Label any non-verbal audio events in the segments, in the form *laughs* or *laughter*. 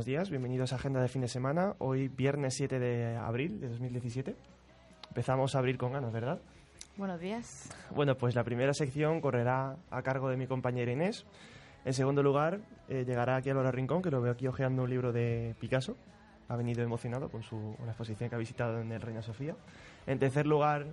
Buenos días. Bienvenidos a Agenda de Fin de Semana. Hoy, viernes 7 de abril de 2017. Empezamos a abrir con ganas, ¿verdad? Buenos días. Bueno, pues la primera sección correrá a cargo de mi compañera Inés. En segundo lugar, eh, llegará aquí a Lola Rincón, que lo veo aquí hojeando un libro de Picasso. Ha venido emocionado con su, una exposición que ha visitado en el Reina Sofía. En tercer lugar,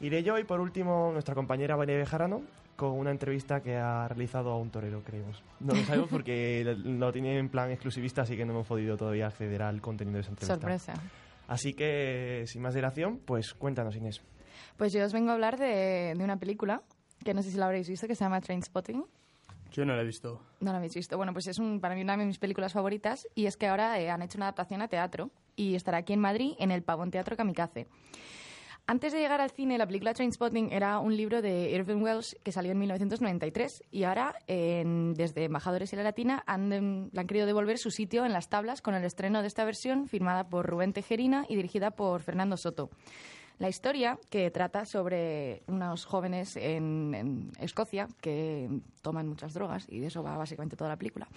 iré yo. Y por último, nuestra compañera Valeria Bejarano, con una entrevista que ha realizado a un torero, creemos. No lo *laughs* sabemos porque lo tiene en plan exclusivista, así que no hemos podido todavía acceder al contenido de esa entrevista. Sorpresa. Así que, sin más dilación, pues cuéntanos, Inés. Pues yo os vengo a hablar de, de una película que no sé si la habréis visto, que se llama Trainspotting. Yo no la he visto. No la habéis visto. Bueno, pues es un, para mí una de mis películas favoritas y es que ahora eh, han hecho una adaptación a teatro y estará aquí en Madrid en el Pavón Teatro Kamikaze. Antes de llegar al cine, la película Trainspotting era un libro de Irving Welsh que salió en 1993 y ahora, desde Embajadores y la Latina, han, le han querido devolver su sitio en las tablas con el estreno de esta versión firmada por Rubén Tejerina y dirigida por Fernando Soto. La historia, que trata sobre unos jóvenes en, Escocia que toman muchas drogas, y de eso va básicamente toda la película,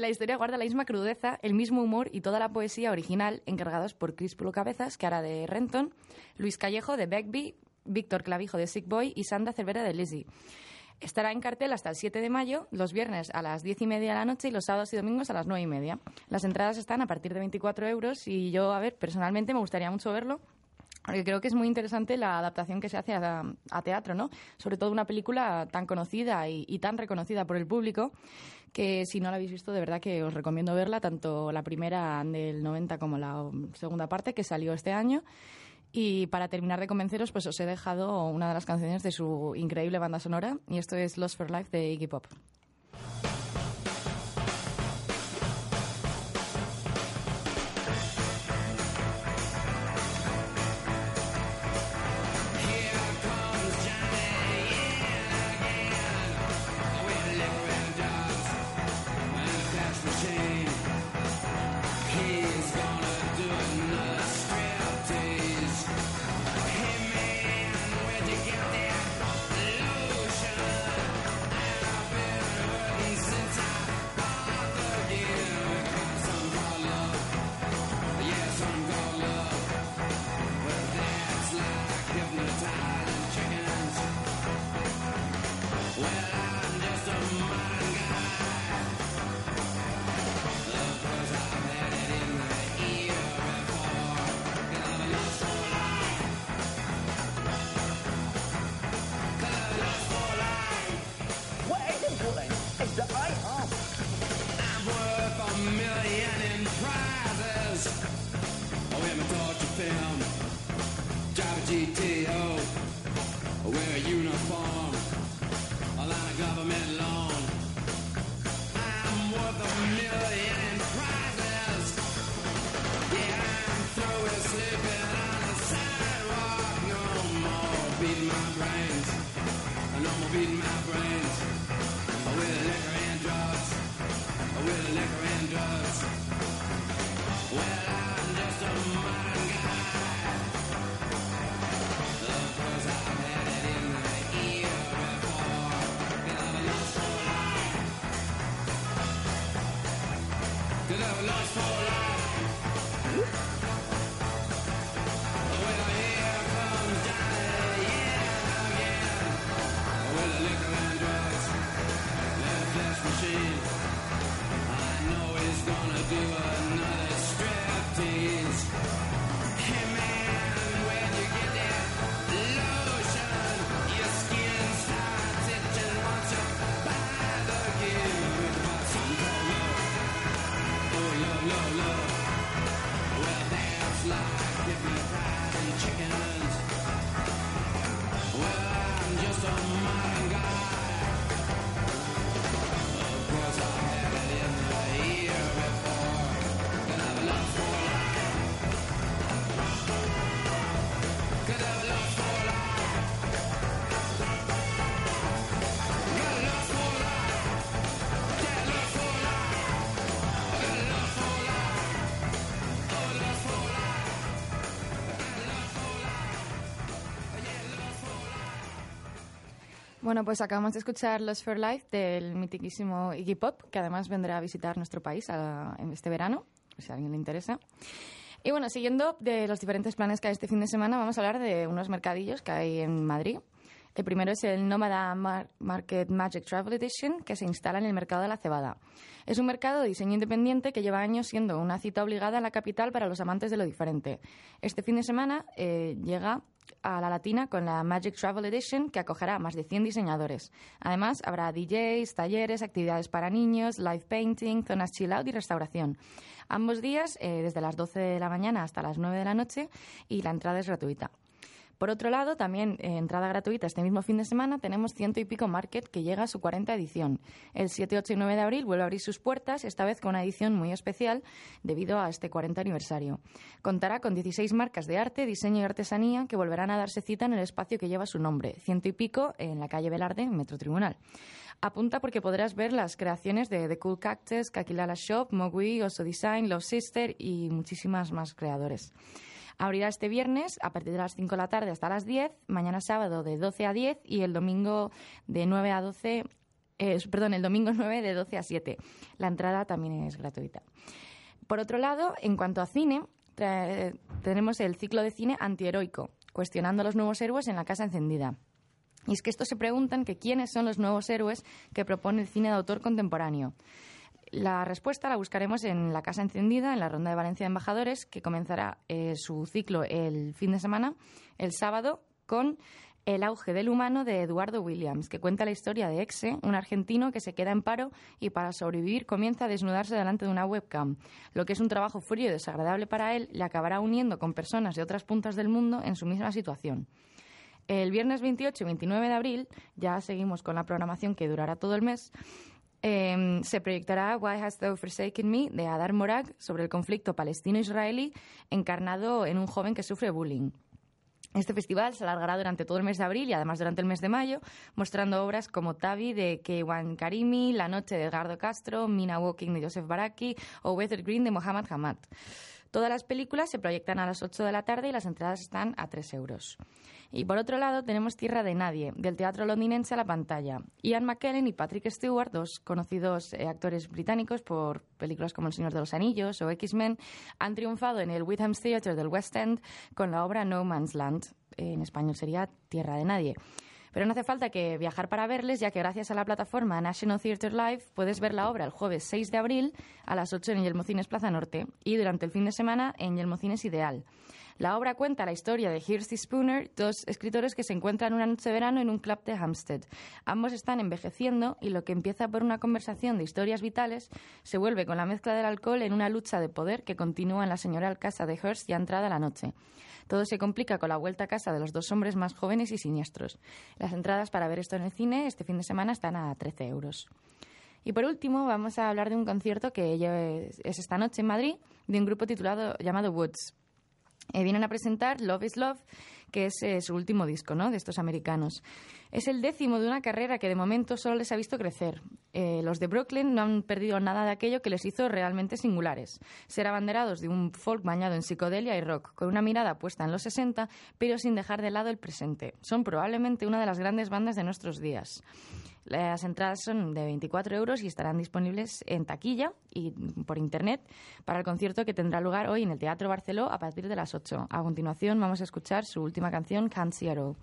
la historia guarda la misma crudeza, el mismo humor y toda la poesía original encargados por Críspulo Cabezas, que hará de Renton, Luis Callejo de Begbie, Víctor Clavijo de Sick Boy y Sandra Cervera de Lizzie. Estará en cartel hasta el 7 de mayo, los viernes a las 10 y media de la noche y los sábados y domingos a las 9 y media. Las entradas están a partir de 24 euros y yo, a ver, personalmente me gustaría mucho verlo. Creo que es muy interesante la adaptación que se hace a, a teatro, ¿no? Sobre todo una película tan conocida y, y tan reconocida por el público que si no la habéis visto, de verdad que os recomiendo verla, tanto la primera del 90 como la segunda parte que salió este año. Y para terminar de convenceros, pues os he dejado una de las canciones de su increíble banda sonora y esto es Lost for Life de Iggy Pop. Bueno, pues acabamos de escuchar Los for Life del mitiquísimo Iggy Pop, que además vendrá a visitar nuestro país a- en este verano, si a alguien le interesa. Y bueno, siguiendo de los diferentes planes que hay este fin de semana, vamos a hablar de unos mercadillos que hay en Madrid. El primero es el Nómada Mar- Market Magic Travel Edition, que se instala en el mercado de la cebada. Es un mercado de diseño independiente que lleva años siendo una cita obligada en la capital para los amantes de lo diferente. Este fin de semana eh, llega a la Latina con la Magic Travel Edition, que acogerá a más de 100 diseñadores. Además, habrá DJs, talleres, actividades para niños, live painting, zonas chill out y restauración. Ambos días, eh, desde las 12 de la mañana hasta las 9 de la noche, y la entrada es gratuita. Por otro lado, también eh, entrada gratuita este mismo fin de semana, tenemos Ciento y Pico Market, que llega a su 40 edición. El 7, 8 y 9 de abril vuelve a abrir sus puertas, esta vez con una edición muy especial debido a este 40 aniversario. Contará con 16 marcas de arte, diseño y artesanía que volverán a darse cita en el espacio que lleva su nombre, Ciento y Pico, en la calle Velarde, Metro Tribunal. Apunta porque podrás ver las creaciones de The Cool Cactus, Kakilala Shop, Mogui, Oso Design, Love Sister y muchísimas más creadores. Abrirá este viernes a partir de las 5 de la tarde hasta las 10, mañana sábado de 12 a 10 y el domingo de 9 a 12, eh, perdón, el domingo *laughs* 9 de 12 a 7. La entrada también es gratuita. Por otro lado, en cuanto a cine, tenemos el ciclo de cine antiheroico, cuestionando a los nuevos héroes en la Casa Encendida. Y es que estos se preguntan quiénes son los nuevos héroes que propone el cine de autor contemporáneo. La respuesta la buscaremos en la Casa Encendida, en la Ronda de Valencia de Embajadores, que comenzará eh, su ciclo el fin de semana, el sábado, con El auge del humano de Eduardo Williams, que cuenta la historia de Exe, un argentino que se queda en paro y para sobrevivir comienza a desnudarse delante de una webcam. Lo que es un trabajo frío y desagradable para él, le acabará uniendo con personas de otras puntas del mundo en su misma situación. El viernes 28 y 29 de abril, ya seguimos con la programación que durará todo el mes, eh, se proyectará Why Hast Thou Forsaken Me de Adar Morag sobre el conflicto palestino-israelí encarnado en un joven que sufre bullying. Este festival se alargará durante todo el mes de abril y además durante el mes de mayo, mostrando obras como Tavi de Keiwan Karimi, La Noche de Edgardo Castro, Mina Walking de Joseph Baraki o Weather Green de Mohammad Hamad. Todas las películas se proyectan a las 8 de la tarde y las entradas están a 3 euros. Y por otro lado tenemos Tierra de Nadie, del teatro londinense a la pantalla. Ian McKellen y Patrick Stewart, dos conocidos eh, actores británicos por películas como El Señor de los Anillos o X-Men, han triunfado en el Witham Theatre del West End con la obra No Man's Land. En español sería Tierra de Nadie. Pero no hace falta que viajar para verles, ya que gracias a la plataforma National Theatre Live puedes ver la obra el jueves 6 de abril a las 8 en Yelmocines Plaza Norte y durante el fin de semana en Yelmocines Ideal. La obra cuenta la historia de Hirsty Spooner, dos escritores que se encuentran una noche de verano en un club de Hampstead. Ambos están envejeciendo y lo que empieza por una conversación de historias vitales se vuelve con la mezcla del alcohol en una lucha de poder que continúa en la señora casa de Hearst ya entrada la noche. Todo se complica con la vuelta a casa de los dos hombres más jóvenes y siniestros. Las entradas para ver esto en el cine este fin de semana están a 13 euros. Y por último, vamos a hablar de un concierto que es esta noche en Madrid de un grupo titulado llamado Woods. Eh, vienen a presentar Love is Love, que es eh, su último disco, ¿no? De estos americanos. Es el décimo de una carrera que de momento solo les ha visto crecer. Eh, los de Brooklyn no han perdido nada de aquello que les hizo realmente singulares. Ser abanderados de un folk bañado en psicodelia y rock, con una mirada puesta en los 60, pero sin dejar de lado el presente. Son probablemente una de las grandes bandas de nuestros días. Las entradas son de 24 euros y estarán disponibles en taquilla y por internet para el concierto que tendrá lugar hoy en el Teatro Barceló a partir de las 8. A continuación vamos a escuchar su última canción, Can't See At All.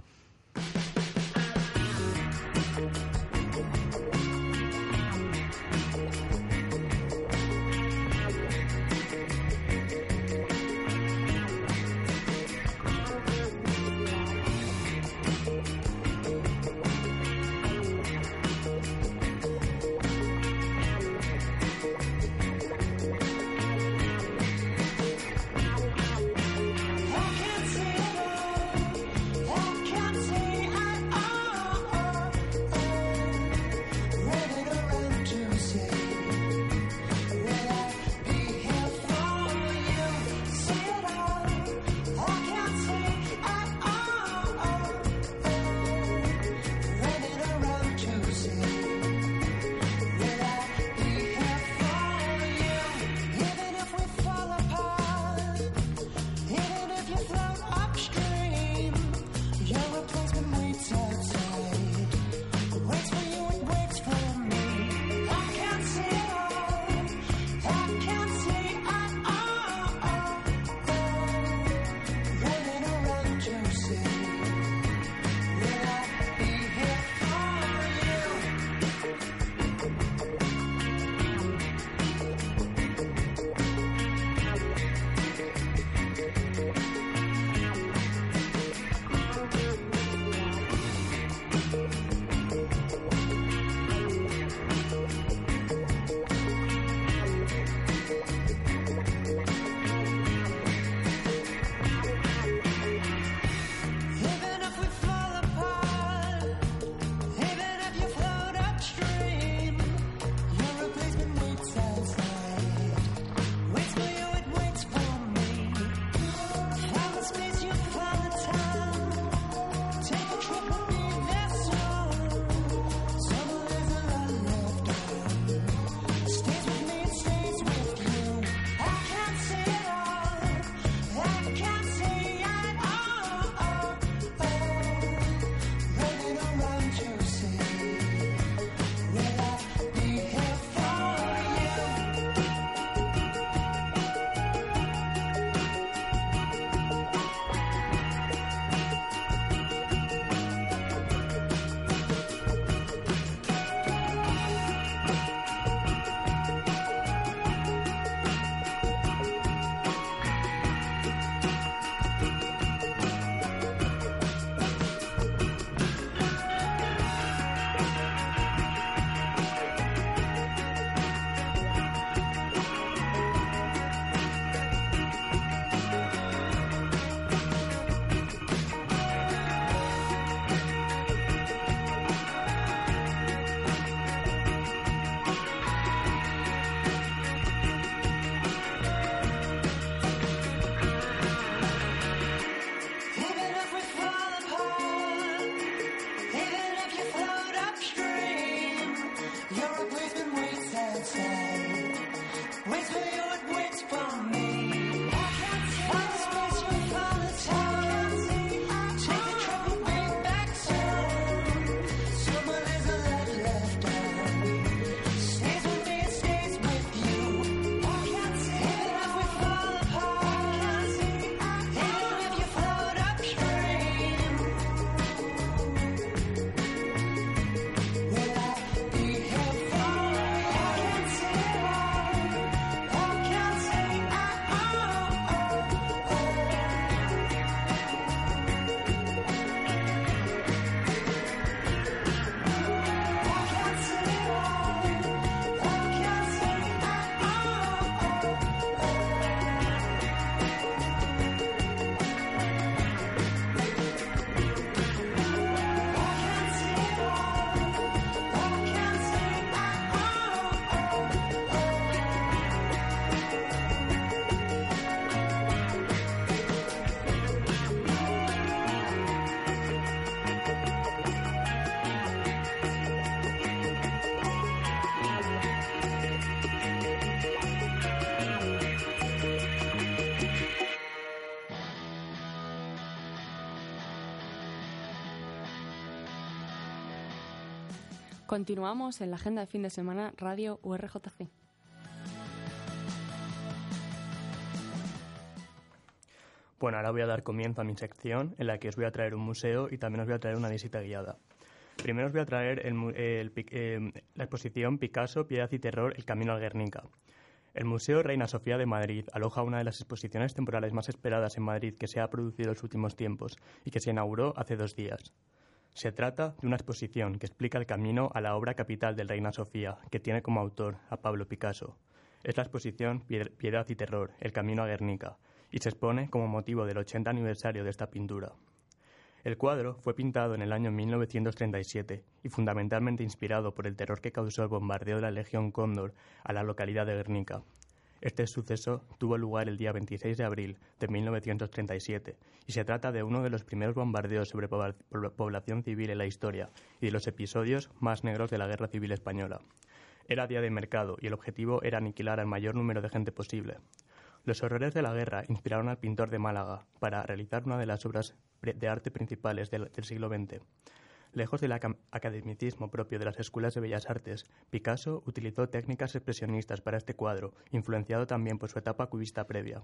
Continuamos en la agenda de fin de semana Radio URJC. Bueno, ahora voy a dar comienzo a mi sección en la que os voy a traer un museo y también os voy a traer una visita guiada. Primero os voy a traer el el eh, la exposición Picasso, Piedad y Terror, El Camino al Guernica. El Museo Reina Sofía de Madrid aloja una de las exposiciones temporales más esperadas en Madrid que se ha producido en los últimos tiempos y que se inauguró hace dos días. Se trata de una exposición que explica el camino a la obra capital del Reina Sofía, que tiene como autor a Pablo Picasso. Es la exposición Pied- Piedad y Terror, El Camino a Guernica, y se expone como motivo del 80 aniversario de esta pintura. El cuadro fue pintado en el año 1937 y fundamentalmente inspirado por el terror que causó el bombardeo de la Legión Cóndor a la localidad de Guernica. Este suceso tuvo lugar el día 26 de abril de 1937 y se trata de uno de los primeros bombardeos sobre pobla- pobla- población civil en la historia y de los episodios más negros de la Guerra Civil Española. Era día de mercado y el objetivo era aniquilar al mayor número de gente posible. Los horrores de la guerra inspiraron al pintor de Málaga para realizar una de las obras de arte principales del, del siglo XX. Lejos del aca- academicismo propio de las escuelas de bellas artes, Picasso utilizó técnicas expresionistas para este cuadro, influenciado también por su etapa cubista previa.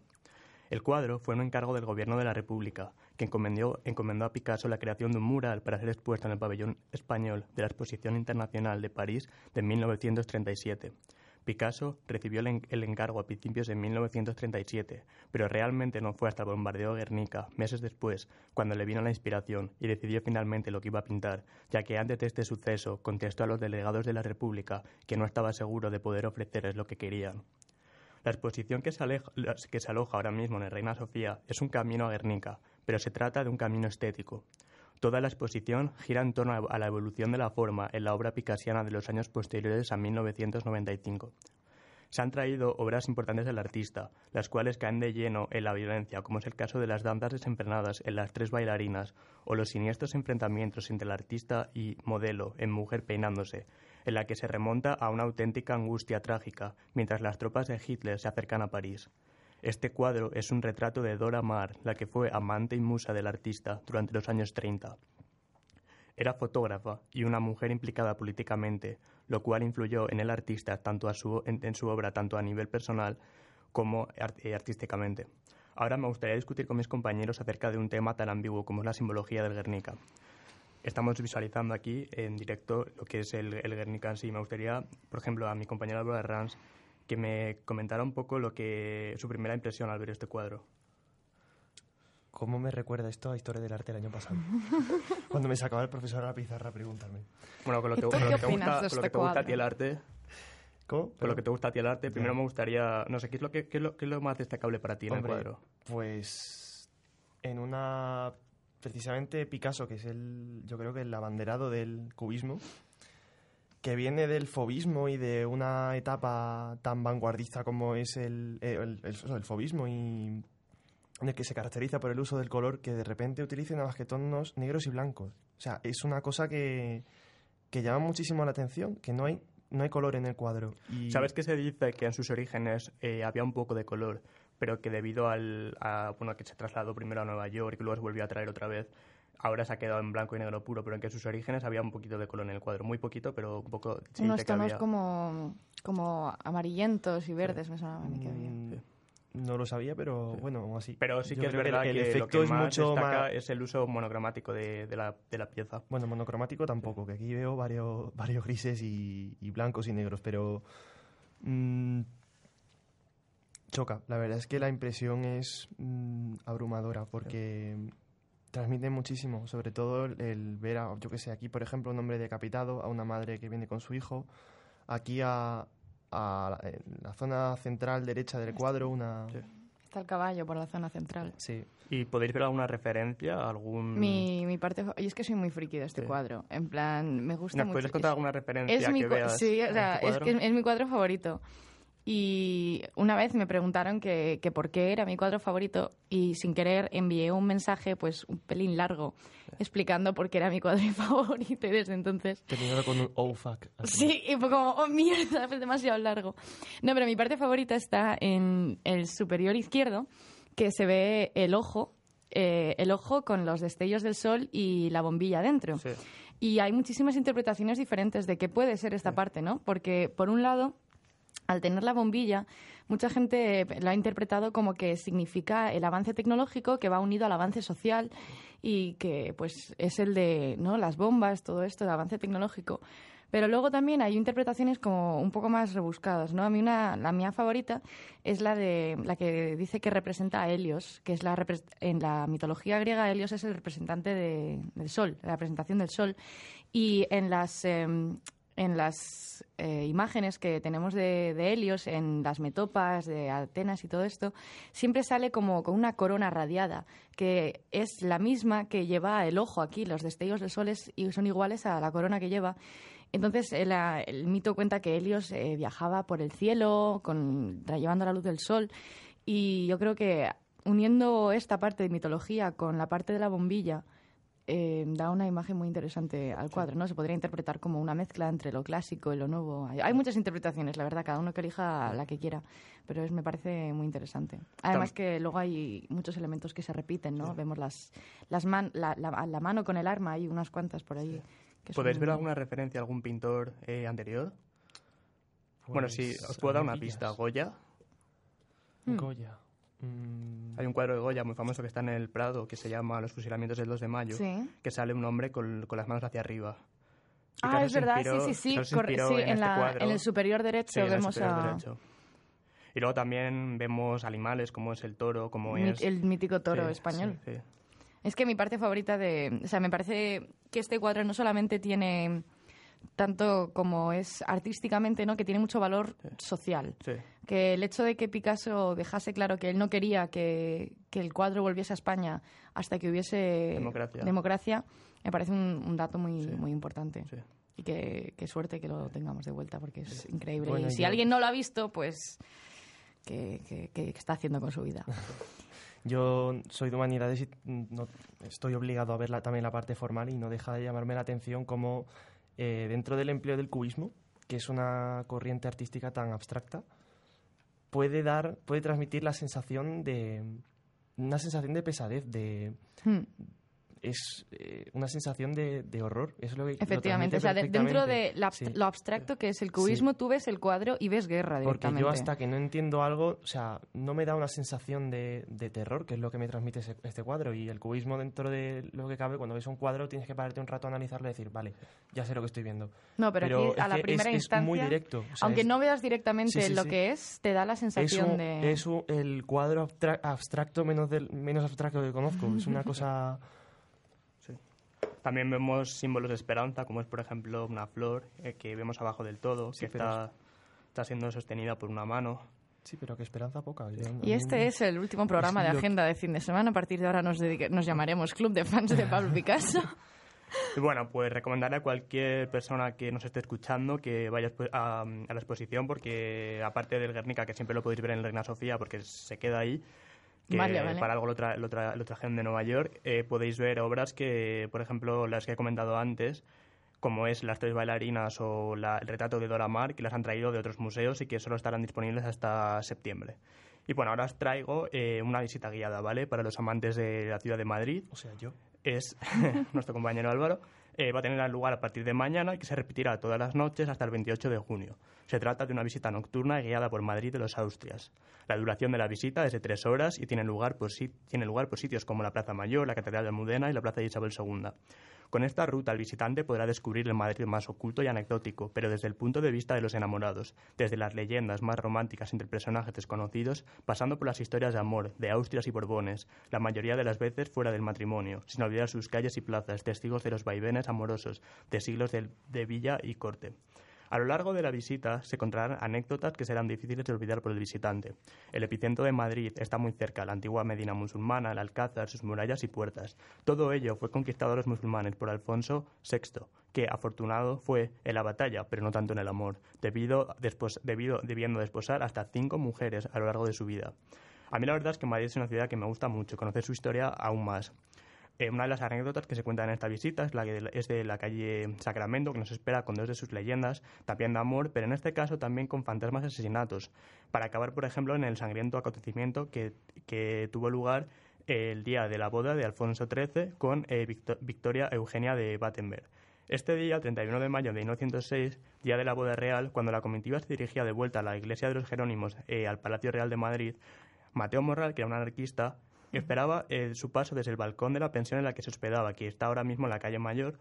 El cuadro fue un encargo del Gobierno de la República, que encomendó, encomendó a Picasso la creación de un mural para ser expuesto en el pabellón español de la Exposición Internacional de París de 1937. Picasso recibió el, en- el encargo a principios de 1937, pero realmente no fue hasta el bombardeo de Guernica, meses después, cuando le vino la inspiración y decidió finalmente lo que iba a pintar, ya que antes de este suceso contestó a los delegados de la República que no estaba seguro de poder ofrecerles lo que querían. La exposición que se aloja ahora mismo en el Reina Sofía es un camino a Guernica, pero se trata de un camino estético. Toda la exposición gira en torno a la evolución de la forma en la obra picasiana de los años posteriores a 1995. Se han traído obras importantes del artista, las cuales caen de lleno en la violencia, como es el caso de las danzas desenfrenadas en las tres bailarinas, o los siniestros enfrentamientos entre el artista y modelo en Mujer peinándose, en la que se remonta a una auténtica angustia trágica, mientras las tropas de Hitler se acercan a París. Este cuadro es un retrato de Dora Maar, la que fue amante y musa del artista durante los años 30. Era fotógrafa y una mujer implicada políticamente, lo cual influyó en el artista tanto en, su obra tanto a nivel personal como eh, artísticamente. Ahora me gustaría discutir con mis compañeros acerca de un tema tan ambiguo como es la simbología del Guernica. Estamos visualizando aquí en directo lo que es el, Guernica en sí. Me gustaría, por ejemplo, a mi compañero Álvaro Herranz que me comentara un poco lo que su primera impresión al ver este cuadro. ¿Cómo me recuerda esto a Historia del Arte el año pasado? *laughs* Cuando me sacaba el profesor a la pizarra a preguntarme. Bueno, con lo que, ¿Y tú con lo qué que te gusta, de con lo este que te gusta a ti el arte, ¿Cómo? con lo que te gusta a ti el arte, primero Ya. me gustaría, no sé, ¿qué es lo, que, qué es lo, qué es lo más destacable para ti en Hombre, el cuadro? Pues en una precisamente Picasso, que es el yo creo que el abanderado del cubismo, que viene del fobismo y de una etapa tan vanguardista como es el, eh, el, fobismo y en el que se caracteriza por el uso del color que de repente utilice nada más que tonos negros y blancos. O sea, es una cosa que, que llama muchísimo la atención, que no hay no hay color en el cuadro. ¿Sabes que se dice que en sus orígenes eh, había un poco de color, pero que debido al, a, bueno, que se trasladó primero a Nueva York y luego se volvió a traer otra vez, ahora se ha quedado en blanco y negro puro, pero en que sus orígenes había un poquito de color en el cuadro, muy poquito, pero un poco... Unos tonos había. como, como amarillentos y verdes, me sonaba a mí que había. Mm, No lo sabía, pero bueno, aún así. Pero sí Yo que es verdad que, el, lo efecto que es más mucho destaca más... es el uso monocromático de, de la, de la pieza. Bueno, monocromático tampoco, que aquí veo varios, *laughs* varios grises y, y blancos y negros, pero mm, choca. La verdad es que la impresión es mm, abrumadora porque transmite muchísimo, sobre todo el, ver a, yo que sé, aquí por ejemplo un hombre decapitado, a una madre que viene con su hijo, aquí a, a la, la zona central derecha del cuadro una... Sí. Está el caballo por la zona central. Sí, ¿Y podéis ver alguna referencia? ¿Algún... Mi, mi parte... Y es que soy muy friki de este Sí. cuadro. En plan, me gusta ¿Nos mucho. puedes contar alguna referencia es mi que cua- veas Sí, o sea, este es que es, es mi cuadro favorito. Y una vez me preguntaron que, que por qué era mi cuadro favorito y sin querer envié un mensaje pues un pelín largo explicando por qué era mi cuadro *laughs* favorito y desde entonces terminado con un oh fuck. así. Sí, y fue como, oh mierda, es demasiado largo. No, pero mi parte favorita está en el superior izquierdo, que se ve el ojo, eh, el ojo con los destellos del sol y la bombilla dentro. Sí. Y hay muchísimas interpretaciones diferentes de qué puede ser esta parte, ¿no? Porque, por un lado, al tener la bombilla, mucha gente lo ha interpretado como que significa el avance tecnológico que va unido al avance social y que pues es el de no las bombas, todo esto, el avance tecnológico. Pero luego también hay interpretaciones como un poco más rebuscadas, ¿no? A mí una, la mía favorita es la de la que dice que representa a Helios, que es la en la mitología griega Helios es el representante de- del sol, la representación del sol y en las em, en las eh, imágenes que tenemos de, Helios, en las metopas de Atenas y todo esto, siempre sale como con una corona radiada, que es la misma que lleva el ojo aquí. Los destellos del sol es- son iguales a la corona que lleva. Entonces, el, ah, el mito cuenta que Helios eh, viajaba por el cielo, con, llevando la luz del sol, y yo creo que uniendo esta parte de mitología con la parte de la bombilla, eh, da una imagen muy interesante al cuadro, ¿no? Se podría interpretar como una mezcla entre lo clásico y lo nuevo. Hay, hay muchas interpretaciones, la verdad, cada uno que elija la que quiera, pero es, me parece muy interesante. Además que luego hay muchos elementos que se repiten, ¿no? Vemos las, las man- la, la- la mano con el arma, hay unas cuantas por ahí. ¿Podéis ver muy- alguna referencia a algún pintor eh, anterior? bueno, sí, Pues, os puedo dar una pillas. pista. Goya. Goya. Mm, Hay un cuadro de Goya muy famoso que está en el Prado que se llama Los fusilamientos del 2 de mayo, Sí. que sale un hombre con, con las manos hacia arriba. Y Ah, es verdad, inspiró- sí, sí, sí. corre- sí, en, en, este la- en el superior derecho Sí, vemos superior a derecho. Y luego también vemos animales como es el toro, como mi- es... el mítico toro Sí, español. Es que mi parte favorita de... O sea, me parece que este cuadro no solamente tiene tanto como es artísticamente, ¿no? Que tiene mucho valor social. Sí. Que el hecho de que Picasso dejase claro que él no quería que, que el cuadro volviese a España hasta que hubiese Democracia. democracia, me parece un, un dato muy, muy importante. Sí. Y que, que suerte que lo tengamos de vuelta, porque es increíble. Bueno, y si yo- alguien no lo ha visto, pues... ¿Qué, qué- está haciendo con su vida? *laughs* Yo soy de humanidades y no, estoy obligado a ver la- también la parte formal y no deja de llamarme la atención como eh, dentro del empleo del cubismo, que es una corriente artística tan abstracta, puede dar, puede transmitir la sensación de una sensación de pesadez, de Hmm. Es eh, una sensación de, de horror. Es lo que lo Efectivamente, o sea, dentro de la Sí. lo abstracto que es el cubismo, tú ves el cuadro y ves guerra Porque directamente. yo hasta que no entiendo algo, o sea, no me da una sensación de, de terror, que es lo que me transmite ese- este cuadro. Y el cubismo dentro de lo que cabe, cuando ves un cuadro tienes que pararte un rato a analizarlo y decir, vale, ya sé lo que estoy viendo. No, pero, Pero aquí a es la primera es- es instancia, muy directo, o sea, aunque es- no veas directamente Sí, lo que es, te da la Es, sensación un- de... es un- el cuadro abstra- abstracto menos, del, menos abstracto que conozco. Es una cosa... También vemos símbolos de esperanza, como es, por ejemplo, una flor eh, que vemos abajo del todo, Sí, que está, está siendo sostenida por una mano. Sí, pero que esperanza poca. Yo- Y este es el último programa de agenda de fin de semana. A partir de ahora nos, dedique- nos llamaremos Club de Fans de Pablo Picasso. *laughs* Y bueno, pues recomendaré a cualquier persona que nos esté escuchando que vaya a, a la exposición, porque aparte del Guernica, que siempre lo podéis ver en el Reina Sofía, porque se queda ahí, que Vale, vale. para algo lo, tra- lo, tra- lo trajeron de Nueva York, eh, podéis ver obras que, por ejemplo, las que he comentado antes, como es Las tres bailarinas o la- el retrato de Dora Maar, que las han traído de otros museos y que solo estarán disponibles hasta septiembre. Y bueno, ahora os traigo eh, una visita guiada, ¿vale? Para los amantes de la ciudad de Madrid O sea, yo... es *laughs* nuestro compañero Álvaro, eh, va a tener lugar a partir de mañana y que se repetirá todas las noches hasta el 28 de junio. Se trata de una visita nocturna guiada por Madrid de los Austrias. La duración de la visita es de tres horas y tiene lugar por, tiene lugar por sitios como la Plaza Mayor, la Catedral de Almudena y la Plaza de Isabel II. Con esta ruta el visitante podrá descubrir el Madrid más oculto y anecdótico, pero desde el punto de vista de los enamorados, desde las leyendas más románticas entre personajes desconocidos, pasando por las historias de amor, de Austrias y Borbones, la mayoría de las veces fuera del matrimonio, sin olvidar sus calles y plazas, testigos de los vaivenes amorosos, de siglos de, de villa y corte. A lo largo de la visita se encontrarán anécdotas que serán difíciles de olvidar por el visitante. El epicentro de Madrid está muy cerca, la antigua Medina musulmana, el Alcázar, sus murallas y puertas. Todo ello fue conquistado a los musulmanes por Alfonso VI, que afortunado fue en la batalla, pero no tanto en el amor, debido, despos- debido debiendo desposar hasta cinco mujeres a lo largo de su vida. A mí la verdad es que Madrid es una ciudad que me gusta mucho, conocer su historia aún más. Eh, una de las anécdotas que se cuentan en esta visita es la que es de la calle Sacramento, que nos espera con dos de sus leyendas, también de amor, pero en este caso también con fantasmas y asesinatos, para acabar, por ejemplo, en el sangriento acontecimiento que, que tuvo lugar el día de la boda de Alfonso XIII con eh, Victo- Victoria Eugenia de Battenberg. Este día, 31 de mayo de 1906, día de la boda real, cuando la comitiva se dirigía de vuelta a la iglesia de los Jerónimos eh, al Palacio Real de Madrid, Mateo Morral, que era un anarquista, esperaba eh, su paso desde el balcón de la pensión en la que se hospedaba, que está ahora mismo en la calle Mayor,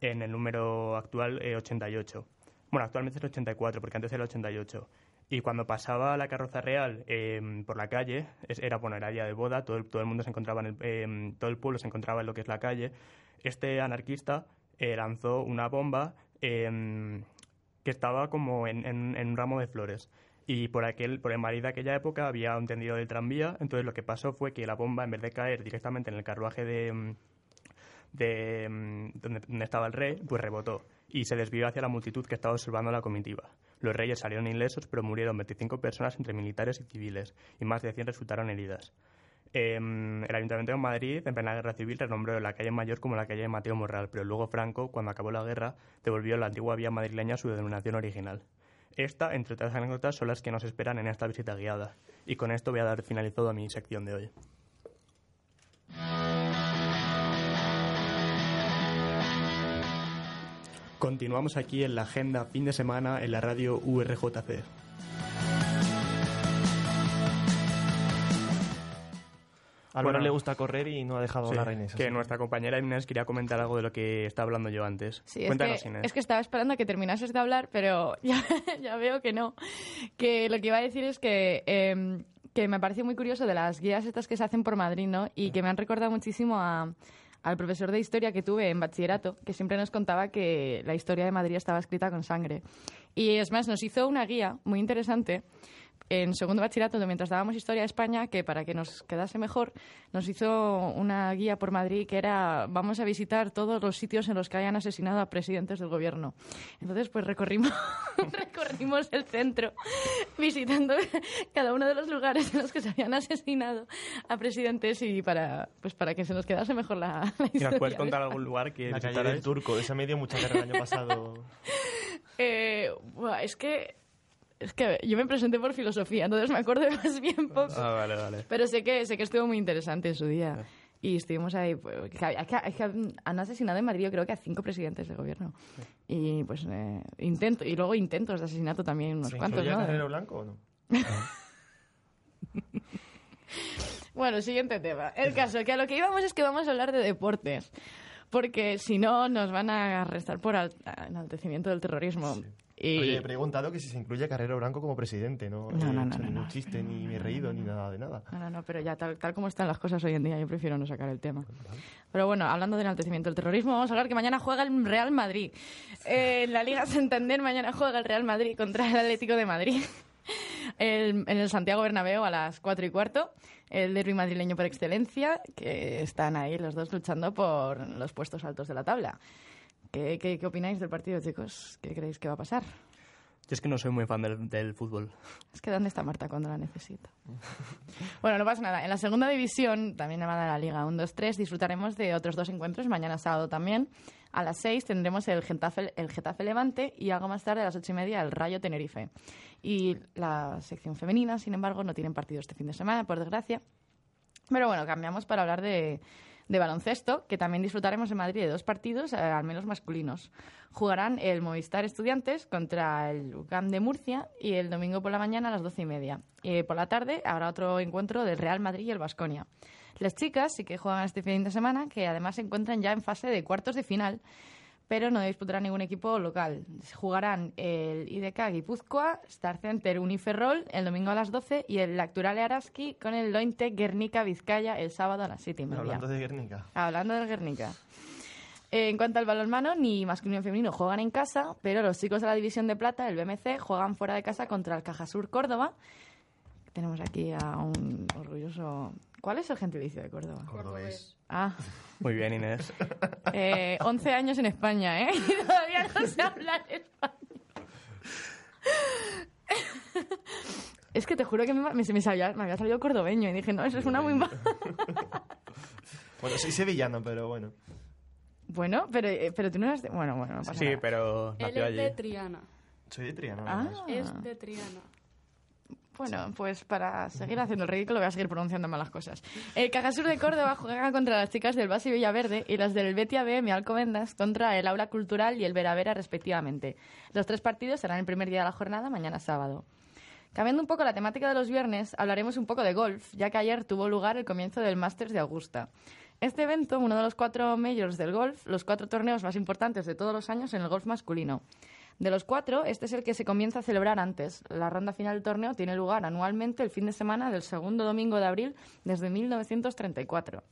en el número actual eh, 88. Bueno, actualmente es el 84, porque antes era el 88. Y cuando pasaba la carroza real eh, por la calle, era bueno, era día de boda, todo el, todo el mundo se encontraba en el, eh, todo el pueblo se encontraba en lo que es la calle. Este anarquista eh, lanzó una bomba eh, que estaba como en, en- en un ramo de flores. Y por aquel, por el Madrid de aquella época había un tendido del tranvía, entonces lo que pasó fue que la bomba, en vez de caer directamente en el carruaje de, mm, de mm, donde, estaba el rey, pues rebotó y se desvió hacia la multitud que estaba observando la comitiva. Los reyes salieron ilesos, pero murieron 25 personas entre militares y civiles, y más de 100 resultaron heridas. Em, el Ayuntamiento de Madrid, en plena guerra civil, renombró la calle Mayor como la calle Mateo Morral, pero luego Franco, cuando acabó la guerra, devolvió la antigua vía madrileña a su denominación original. Esta, entre otras anécdotas, son las que nos esperan en esta visita guiada. Y con esto voy a dar finalizado a mi sección de hoy. Continuamos aquí en la agenda fin de semana en la radio URJC. A Bueno. Álvaro le gusta correr y no ha dejado Sí, hablar a Inés. que así nuestra compañera Inés quería comentar algo de lo que estaba hablando yo antes. Sí, es Cuéntanos, que, Inés. es que estaba esperando a que terminases de hablar, pero *laughs* ya, ya veo que no. Que lo que iba a decir es que, eh, que me parece muy curioso de las guías estas que se hacen por Madrid, ¿no? Y que me han recordado muchísimo a- al profesor de historia que tuve en bachillerato, que siempre nos contaba que la historia de Madrid estaba escrita con sangre. Y es más, nos hizo una guía muy interesante en segundo bachillerato, mientras dábamos historia de España, que para que nos quedase mejor, nos hizo una guía por Madrid que era vamos a visitar todos los sitios en los que hayan asesinado a presidentes del gobierno. Entonces, pues recorrimos, *laughs* recorrimos el centro visitando cada uno de los lugares en los que se habían asesinado a presidentes y para pues para que se nos quedase mejor la, la ¿Y historia. ¿Nos puedes de contar algún lugar que La calle del Turco, esa me dio mucha guerra el año pasado. *laughs* Eh, es que es que yo me presenté por filosofía, entonces me acuerdo de *laughs* más bien poco. Ah, vale, vale. Pero sé que, sé que estuvo muy interesante en su día. Y estuvimos ahí. Pues, que, hay- que- han asesinado en Madrid, yo creo que a cinco presidentes de gobierno. Y pues eh, intento, y luego intentos de asesinato también, unos ¿Se cuantos, ¿no? Carrero Blanco o no? *laughs* Bueno, siguiente tema. El *laughs* caso, que a lo que íbamos es que vamos a hablar de deportes. Porque si no, nos van a arrestar por al- enaltecimiento del terrorismo. Y... Oye, he preguntado que si se incluye a Carrero Blanco como presidente, no, No, no, no, no, no. chiste, ni me he reído, ni nada de nada. No, no, no, pero ya tal, tal como están las cosas hoy en día, yo prefiero no sacar el tema. Pero bueno, hablando del enaltecimiento del terrorismo, vamos a hablar que mañana juega el Real Madrid. Eh, en la Liga Santander mañana juega el Real Madrid contra el Atlético de Madrid. *laughs* El- en el Santiago Bernabéu a las 4 y cuarto. El derby madrileño por excelencia, que están ahí los dos luchando por los puestos altos de la tabla. ¿Qué, qué, qué opináis del partido, chicos? ¿Qué creéis que va a pasar? Yo es que no soy muy fan del, del fútbol. Es que ¿dónde está Marta cuando la necesito? bueno, no pasa nada. En la segunda división, también llamada la Liga 1-2-3, disfrutaremos de otros dos encuentros. Mañana sábado también. A las 6 tendremos el Getafe, el Getafe Levante y algo más tarde a las ocho y media el Rayo Tenerife. Y la sección femenina, sin embargo, no tienen partido este fin de semana, por desgracia. Pero bueno, cambiamos para hablar de, de baloncesto, que también disfrutaremos en Madrid de dos partidos, eh, al menos masculinos. Jugarán el Movistar Estudiantes contra el UCAM de Murcia y el domingo por la mañana a las doce y media. Y por la tarde habrá otro encuentro del Real Madrid y el Vasconia. Las chicas sí que juegan este fin de semana, que además se encuentran ya en fase de cuartos de final, pero no disputará ningún equipo local. Jugarán el IDK Guipúzcoa, Star Center Uniferrol el domingo a las 12 y el Lacturale Araski con el Lointe Guernica Vizcaya el sábado a las 7 y media. Hablando de Guernica. Hablando del Guernica. En cuanto al balonmano, ni masculino ni femenino juegan en casa, pero los chicos de la División de Plata, el BMC, juegan fuera de casa contra el Cajasur Córdoba. Tenemos aquí a un orgulloso... ¿Cuál es el gentilicio de Córdoba? Cordobés. Ah, Muy bien, Inés. eh, 11 años en España, ¿eh? *laughs* Y todavía no sé hablar español. Es que te juro que me, me, me sabía- me había salido cordobeño y dije, no, eso es una muy mala. Bueno, soy sevillano, pero bueno. Bueno, pero, eh, pero tú no eras de... Bueno, bueno, no pasa Sí, nada. pero Él nació es de allí. Triana. Soy de Triana. Ah. Es de Triana. Bueno, pues para seguir haciendo el ridículo voy a seguir pronunciando malas cosas. El Cajasur de Córdoba juega contra las chicas del Basi Villaverde y las del Betia BM Alcobendas contra el Aula Cultural y el Vera Vera respectivamente. Los tres partidos serán el primer día de la jornada, mañana sábado. Cambiando un poco la temática de los viernes, hablaremos un poco de golf, ya que ayer tuvo lugar el comienzo del Masters de Augusta. Este evento, uno de los cuatro majors del golf, los cuatro torneos más importantes de todos los años en el golf masculino. De los cuatro, este es el que se comienza a celebrar antes. La ronda final del torneo tiene lugar anualmente el fin de semana del segundo domingo de abril desde 1934.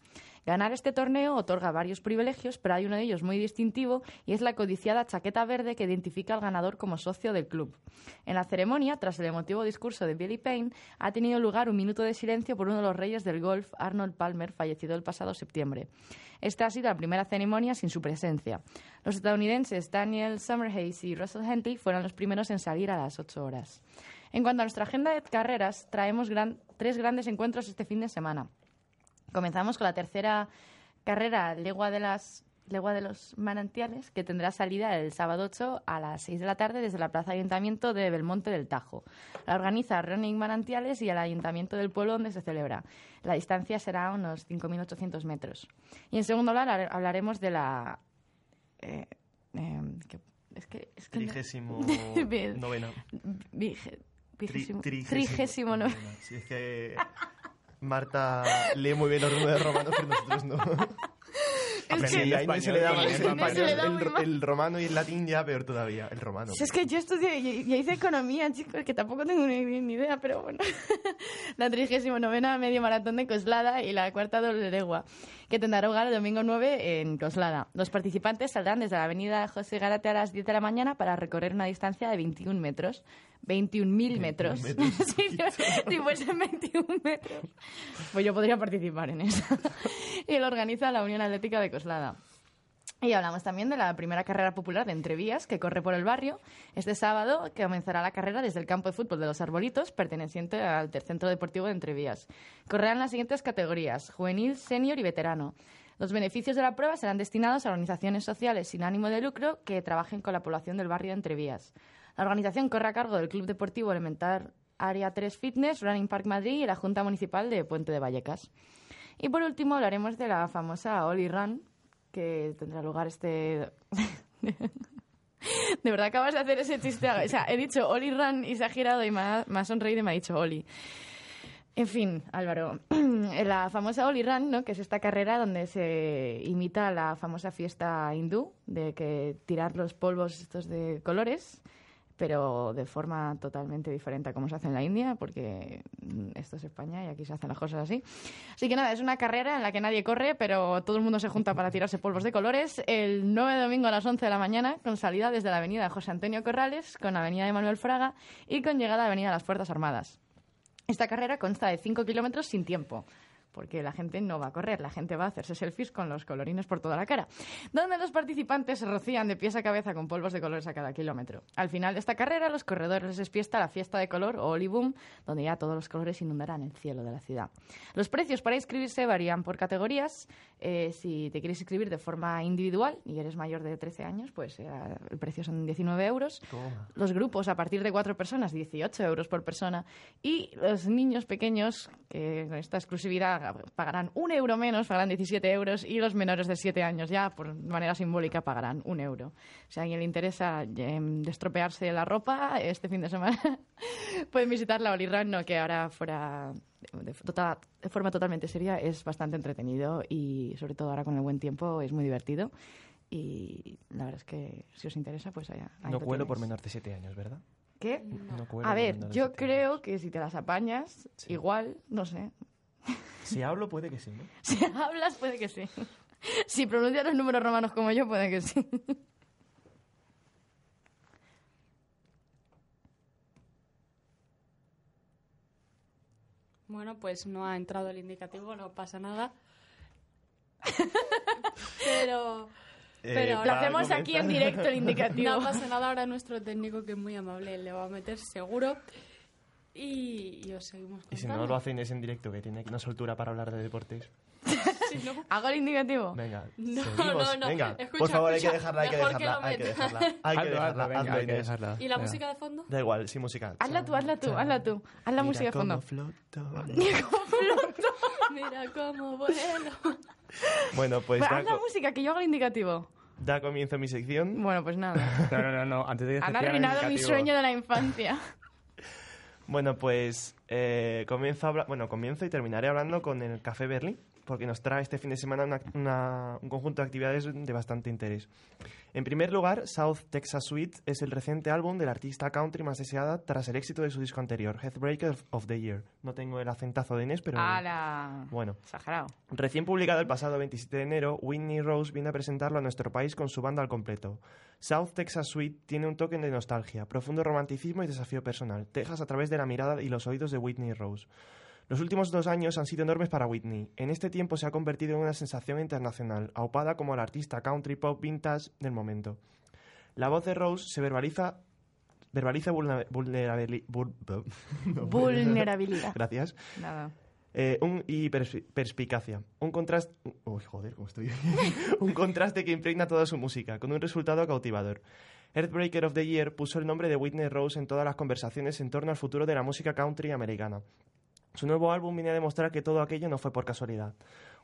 Ganar este torneo otorga varios privilegios, pero hay uno de ellos muy distintivo y es la codiciada chaqueta verde que identifica al ganador como socio del club. En la ceremonia, tras el emotivo discurso de Billy Payne, ha tenido lugar un minuto de silencio por uno de los reyes del golf, Arnold Palmer, fallecido el pasado septiembre. Esta ha sido la primera ceremonia sin su presencia. Los estadounidenses Daniel Summerhays y Russell Henley fueron los primeros en salir a las 8 horas. En cuanto a nuestra agenda de carreras, traemos tres grandes encuentros este fin de semana. Comenzamos con la tercera carrera Legua de las Legua de los Manantiales, que tendrá salida el sábado 8 a las 6 de la tarde desde la Plaza Ayuntamiento de Belmonte del Tajo. La organiza Running Manantiales y el Ayuntamiento del pueblo donde se celebra. La distancia será unos 5.800 metros. Y en segundo lugar hablar- hablaremos de la... eh, que- es que, es que Trigésimo *laughs* novena. Vigésimo- trigésimo trigésimo novena. Si es que Marta lee muy bien los números romanos, pero nosotros no. *laughs* Sí, se le da mal el, Inés se le da el- romano y el latín ya peor todavía. El romano. Si es que yo estudié, yo hice economía, chicos, que tampoco tengo ni, ni idea, pero bueno. *laughs* la 39 medio maratón de Coslada y la cuarta doble legua, que tendrá lugar el domingo 9 en Coslada. Los participantes saldrán desde la avenida José Garate a las 10 de la mañana para recorrer una distancia de 21 metros. 21.000 metros. metros, *laughs* si fuesen 21 metros, pues yo podría participar en eso. *laughs* y lo organiza la Unión Atlética de Coslada. Y hablamos también de la primera carrera popular de Entrevías, que corre por el barrio. Este sábado que comenzará la carrera desde el campo de fútbol de los Arbolitos, perteneciente al Centro Deportivo de Entrevías. Correrán las siguientes categorías, juvenil, senior y veterano. Los beneficios de la prueba serán destinados a organizaciones sociales sin ánimo de lucro que trabajen con la población del barrio de Entrevías. La organización corre a cargo del Club Deportivo Elemental Área 3 Fitness, Running Park Madrid y la Junta Municipal de Puente de Vallecas. Y por último hablaremos de la famosa Oli Run, que tendrá lugar este... *laughs* De verdad acabas de hacer ese chiste. O sea, he dicho Oli Run y se ha girado y me ha, me ha sonreído y me ha dicho Oli. En fin, Álvaro, *clears throat* la famosa Oli Run, ¿no? que es esta carrera donde se imita la famosa fiesta hindú de que tirar los polvos estos de colores, pero de forma totalmente diferente a como se hace en la India, porque mm, esto es España y aquí se hacen las cosas así. Así que nada, es una carrera en la que nadie corre, pero todo el mundo se junta para tirarse polvos de colores. El 9 de domingo a las 11 de la mañana, con salida desde la avenida José Antonio Corrales, con avenida de Manuel Fraga y con llegada a la avenida Las Fuerzas Armadas. Esta carrera consta de 5 kilómetros sin tiempo, porque la gente no va a correr, la gente va a hacerse selfies con los colorines por toda la cara, donde los participantes se rocían de pies a cabeza con polvos de colores a cada kilómetro. Al final de esta carrera, los corredores les fiesta la fiesta de color o Oliboom, donde ya todos los colores inundarán el cielo de la ciudad. Los precios para inscribirse varían por categorías. Eh, si te quieres inscribir de forma individual y eres mayor de 13 años, pues eh, el precio son 19 euros. Toma. Los grupos a partir de cuatro personas, 18 euros por persona. Y los niños pequeños, que con esta exclusividad pagarán un euro menos, pagarán 17 euros. Y los menores de 7 años ya, por manera simbólica, pagarán un euro. Si a alguien le interesa eh, destropearse la ropa este fin de semana, *laughs* pueden visitar la Olirran, no, que ahora fuera de, tota- de forma totalmente seria es bastante entretenido y sobre todo ahora con el buen tiempo es muy divertido. Y la verdad es que si os interesa, pues allá. ahí No lo cuelo por menor de 7 años, ¿verdad? ¿Qué? No cuelo A ver, yo creo años. que si te las apañas, igual, no sé. Si hablo, puede que sí, ¿no? *laughs* Si hablas, puede que sí. *laughs* Si pronuncias los números romanos como yo, puede que sí. *laughs* Bueno, pues no ha entrado el indicativo, no pasa nada. Pero Eh, Lo hacemos aquí en directo el indicativo. no pasa nada, ahora nuestro técnico, que es muy amable, le va a meter seguro. Y, y os seguimos Y si contando. no lo hace Inés en directo, que tiene una soltura para hablar de deportes. *laughs* Si no, ¿Hago el indicativo? Venga, *laughs* No, seguimos. no, no. Venga, Escucha, por favor, hay que escucha. dejarla, hay que que dejarla, lo hay que dejarla, hay que Hazlo, dejarla, hazlo, venga, hazlo, hay que Inés. dejarla. ¿Y la Venga. música de fondo? Da igual, sin música. Hazla tú, hazla tú, Chan, hazla tú. Haz la Mira música de cómo fondo. floto. *laughs* Mira cómo vuelo. Bueno, pues da, haz la música, que yo hago el indicativo. da comienzo mi sección. Bueno, pues nada. No, no, no, no. Antes de que Han arruinado mi sueño de la infancia. Bueno, pues eh, comienzo a bueno, comienzo y terminaré hablando con el Café Berlín, porque nos trae este fin de semana una- una- un conjunto de actividades de bastante interés. En primer lugar, South Texas Suite es el reciente álbum del artista country más deseada tras el éxito de su disco anterior, Heartbreaker of the Year. No tengo el acentazo de Inés, pero ¡Hala! bueno. Exagerado. Recién publicado el pasado 27 de enero, Whitney Rose viene a presentarlo a nuestro país con su banda al completo. South Texas Suite tiene un toque de nostalgia, profundo romanticismo y desafío personal. Texas a través de la mirada y los oídos de Whitney Rose. Los últimos dos años han sido enormes para Whitney. En este tiempo se ha convertido en una sensación internacional, aupada como la artista country pop vintage del momento. La voz de Rose se verbaliza verbaliza vulnerabili- vul- no, Vulnerabilidad. Gracias. Nada. Eh, un, y perspi- perspicacia. Un contraste. Uy, joder, cómo estoy. *laughs* un contraste que impregna toda su música, con un resultado cautivador. Earthbreaker of the Year puso el nombre de Whitney Rose en todas las conversaciones en torno al futuro de la música country americana. Su nuevo álbum viene a demostrar que todo aquello no fue por casualidad.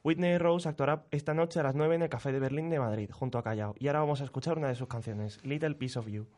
Whitney Rose actuará esta noche a las 9 en el Café de Berlín de Madrid, junto a Callao. Y ahora vamos a escuchar una de sus canciones, Little Piece of You.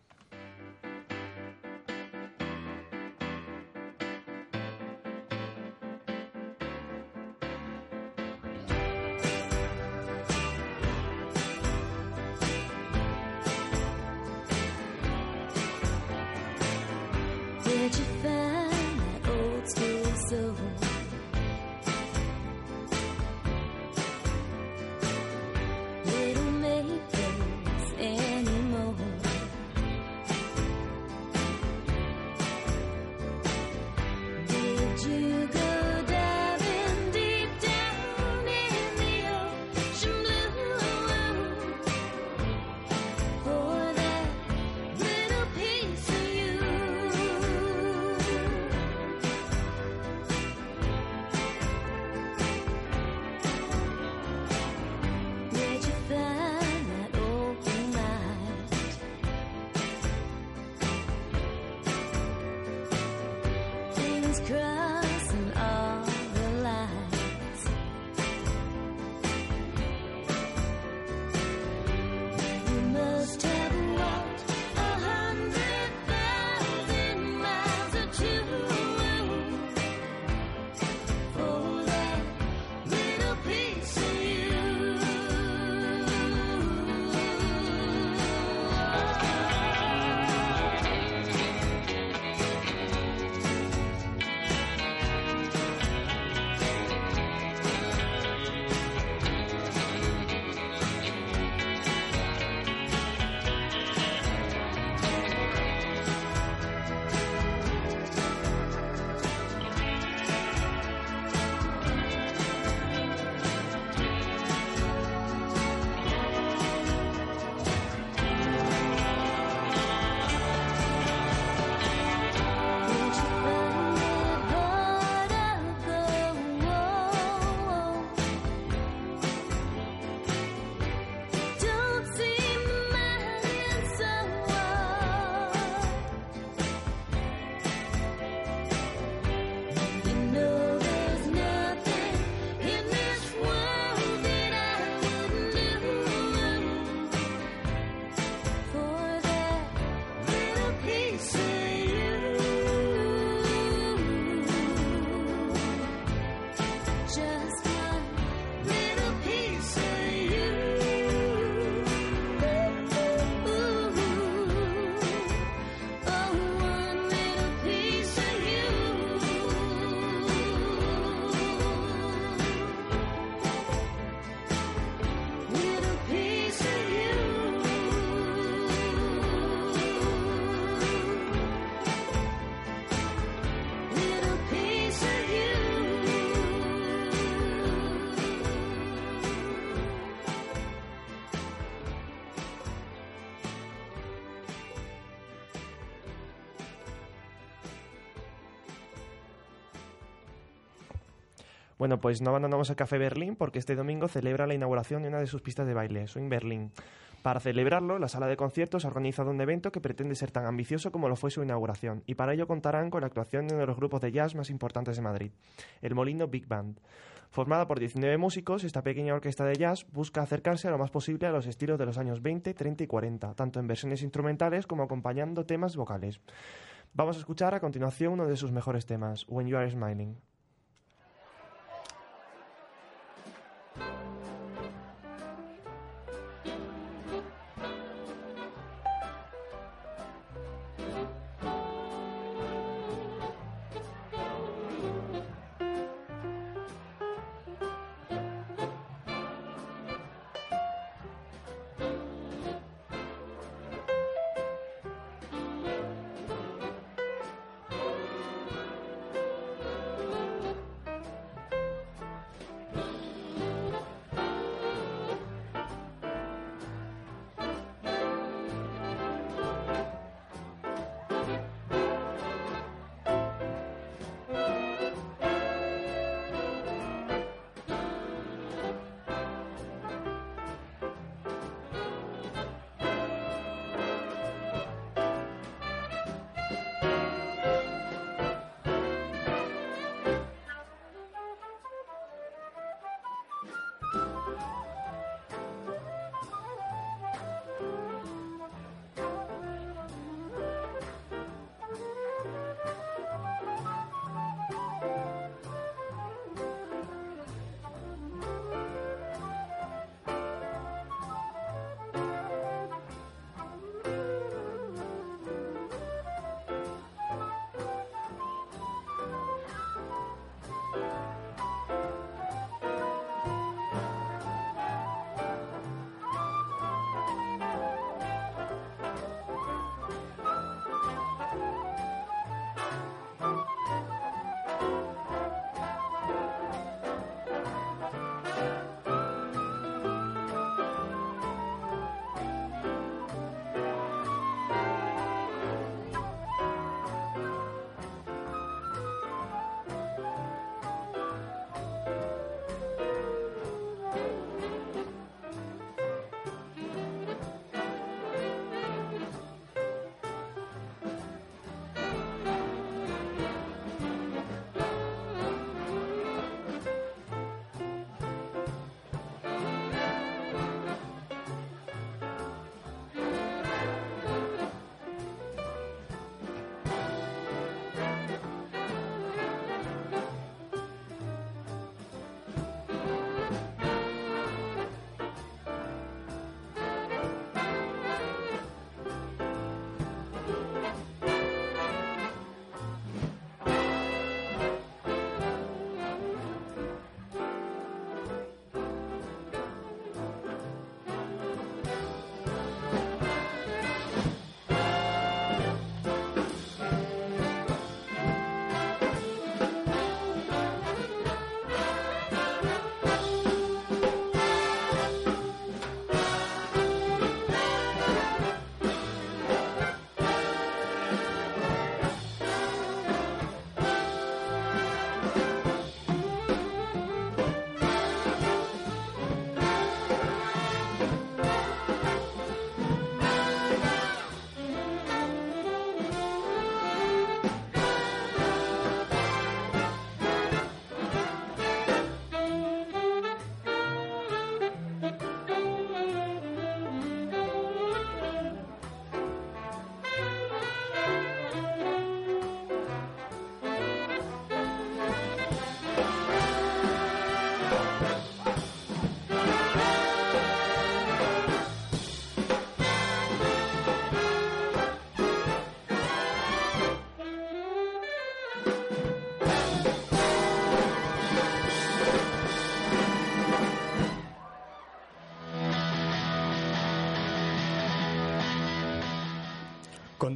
Bueno, pues no abandonamos el Café Berlín porque este domingo celebra la inauguración de una de sus pistas de baile, Swing Berlín. Para celebrarlo, la sala de conciertos ha organizado un evento que pretende ser tan ambicioso como lo fue su inauguración, y para ello contarán con la actuación de uno de los grupos de jazz más importantes de Madrid, el Molino Big Band. Formada por 19 músicos, esta pequeña orquesta de jazz busca acercarse a lo más posible a los estilos de los años 20, 30 y 40, tanto en versiones instrumentales como acompañando temas vocales. Vamos a escuchar a continuación uno de sus mejores temas, When You Are Smiling.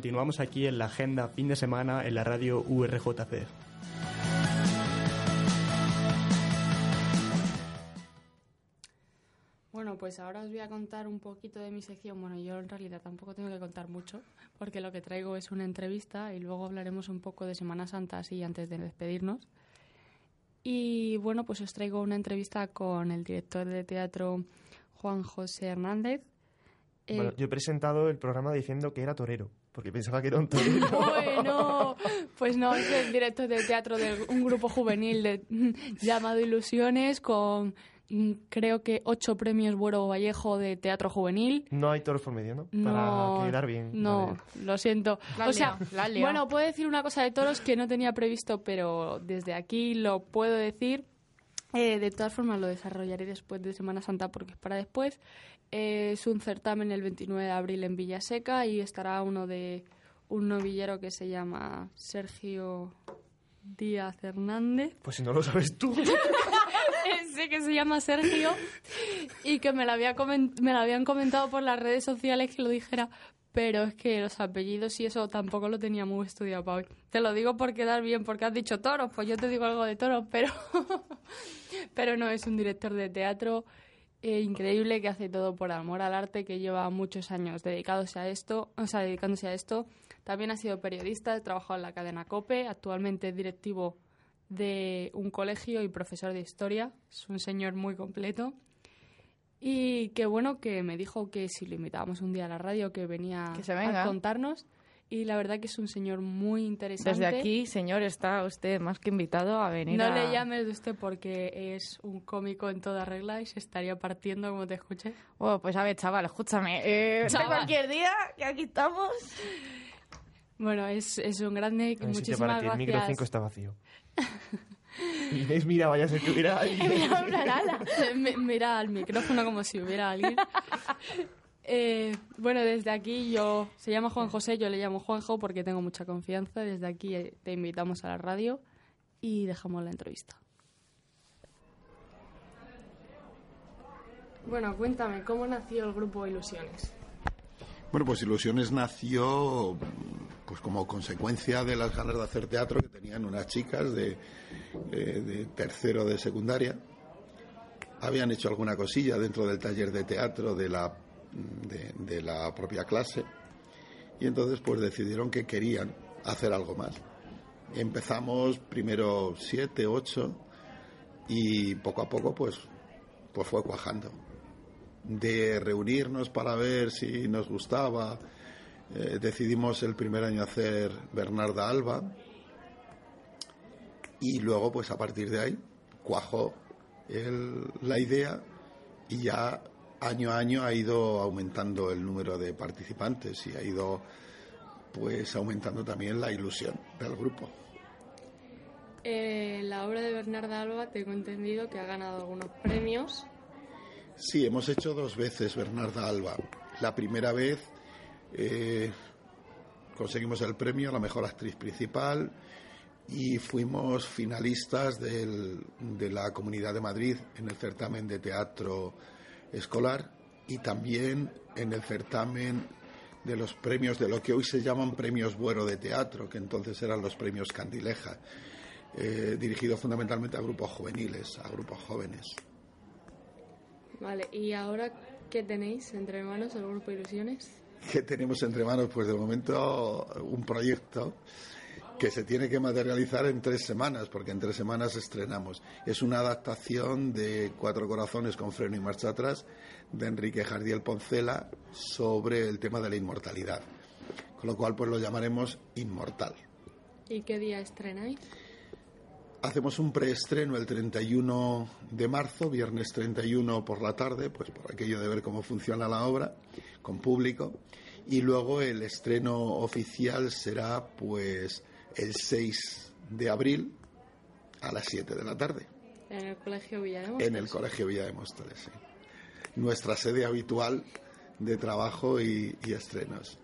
Continuamos aquí en la agenda fin de semana en la radio URJC. Bueno, pues ahora os voy a contar un poquito de mi sección. Bueno, yo en realidad tampoco tengo que contar mucho, porque lo que traigo es una entrevista y luego hablaremos un poco de Semana Santa así antes de despedirnos. Y bueno, pues os traigo una entrevista con el director de teatro Juan José Hernández. Eh, Bueno, yo he presentado el programa diciendo que era torero, porque pensaba que era un torero. *laughs* Bueno, *laughs* pues no, es el director de teatro de un grupo juvenil de, *laughs* llamado Ilusiones con mm, creo que ocho premios Buero Vallejo de teatro juvenil. No hay toros por medio, ¿no? No, Para quedar bien. No, Vale. lo siento. La o sea, la bueno, puedo decir una cosa de toros que no tenía previsto, pero desde aquí lo puedo decir. Eh, de todas formas, lo desarrollaré después de Semana Santa porque es para después. Eh, es un certamen el 29 de abril en Villaseca y estará uno de un novillero que se llama Sergio Díaz Hernández. Pues si no lo sabes tú. *laughs* sé que se llama Sergio y que me lo, había me lo habían comentado por las redes sociales que lo dijera, pero es que los apellidos y eso tampoco lo tenía muy estudiado para hoy. Te lo digo por quedar bien, porque has dicho toros, pues yo te digo algo de toros, pero, *laughs* pero no, es un director de teatro eh, increíble que hace todo por amor al arte, que lleva muchos años dedicándose a esto, o sea, dedicándose a esto. También ha sido periodista, ha trabajado en la cadena COPE, actualmente es directivo de un colegio y profesor de historia. Es un señor muy completo. Y qué bueno que me dijo que si lo invitábamos un día a la radio, que venía Que se venga. a contarnos. Y la verdad que es un señor muy interesante. Desde aquí, señor, está usted más que invitado a venir No a... le llames de usted porque es un cómico en toda regla y se estaría partiendo como te escuché. Oh, pues a ver, chaval, escúchame. Eh, Chaval. cualquier día, que aquí estamos. Bueno, es, es un grande. No hay sitio para Muchísimas ti, el micro 5 gracias. está vacío. *laughs* Inés, mira, vaya a ser que hubiera alguien. Mi- Mira al micrófono como si hubiera alguien. *laughs* Eh, bueno, desde aquí yo, se llama Juan José, yo le llamo Juanjo porque tengo mucha confianza. Desde aquí eh, te invitamos a la radio y dejamos la entrevista. Bueno, cuéntame, ¿cómo nació el grupo Ilusiones? Bueno, pues Ilusiones nació pues como consecuencia de las ganas de hacer teatro que tenían unas chicas de, eh, de tercero de secundaria. Habían hecho alguna cosilla dentro del taller de teatro de la, de, de la propia clase y entonces pues decidieron que querían hacer algo más. Empezamos primero siete, ocho y poco a poco pues, pues fue cuajando de reunirnos para ver si nos gustaba. Eh, decidimos el primer año hacer Bernarda Alba y luego pues a partir de ahí cuajó el- la idea y ya año a año ha ido aumentando el número de participantes y ha ido pues aumentando también la ilusión del grupo. Eh, la obra de Bernarda Alba tengo entendido que ha ganado algunos premios. Sí, hemos hecho dos veces Bernarda Alba. La primera vez eh, conseguimos el premio a la mejor actriz principal y fuimos finalistas del- de la Comunidad de Madrid en el certamen de teatro escolar y también en el certamen de los premios de lo que hoy se llaman premios Buero de Teatro, que entonces eran los premios Candileja, eh, dirigido fundamentalmente a grupos juveniles, a grupos jóvenes. Vale, ¿y ahora qué tenéis entre manos el grupo Ilusiones? Que tenemos entre manos? Pues de momento un proyecto que se tiene que materializar en tres semanas, porque en tres semanas estrenamos. Es una adaptación de Cuatro Corazones con freno y marcha atrás de Enrique Jardiel Poncela sobre el tema de la inmortalidad. Con lo cual, pues lo llamaremos Inmortal. ¿Y qué día estrenáis? Hacemos un preestreno el 31 de marzo, viernes 31 por la tarde, pues por aquello de ver cómo funciona la obra con público. Y luego el estreno oficial será pues el 6 de abril a las 7 de la tarde En el Colegio Villaremos. en el Colegio Villa de Móstoles. sí. Nuestra sede habitual de trabajo y, y estrenos.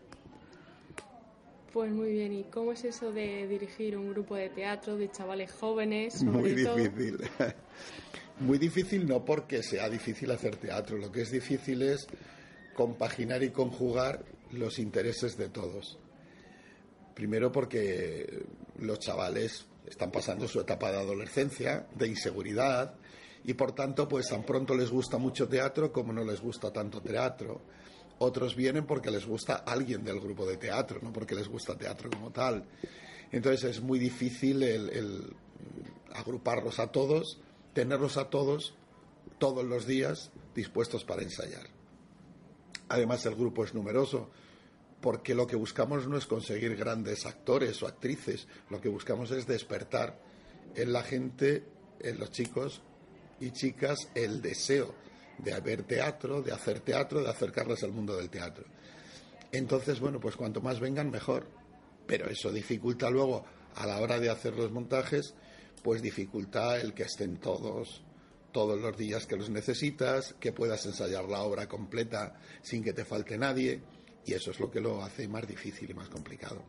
Pues muy bien, ¿y cómo es eso de dirigir un grupo de teatro de chavales jóvenes? Sobre Muy todo? difícil. *laughs* Muy difícil no porque sea difícil hacer teatro, lo que es difícil es compaginar y conjugar los intereses de todos. Primero porque los chavales están pasando su etapa de adolescencia, de inseguridad, y por tanto, pues tan pronto les gusta mucho teatro como no les gusta tanto teatro. Otros vienen porque les gusta alguien del grupo de teatro, no porque les gusta teatro como tal. Entonces es muy difícil el, agruparlos a todos, tenerlos a todos todos los días dispuestos para ensayar. Además, el grupo es numeroso, porque lo que buscamos no es conseguir grandes actores o actrices, lo que buscamos es despertar en la gente, en los chicos y chicas, el deseo de ver teatro, de hacer teatro, de acercarles al mundo del teatro. Entonces, bueno, pues cuanto más vengan, mejor. Pero eso dificulta luego, a la hora de hacer los montajes, pues dificulta el que estén todos todos los días que los necesitas, que puedas ensayar la obra completa sin que te falte nadie, y eso es lo que lo hace más difícil y más complicado.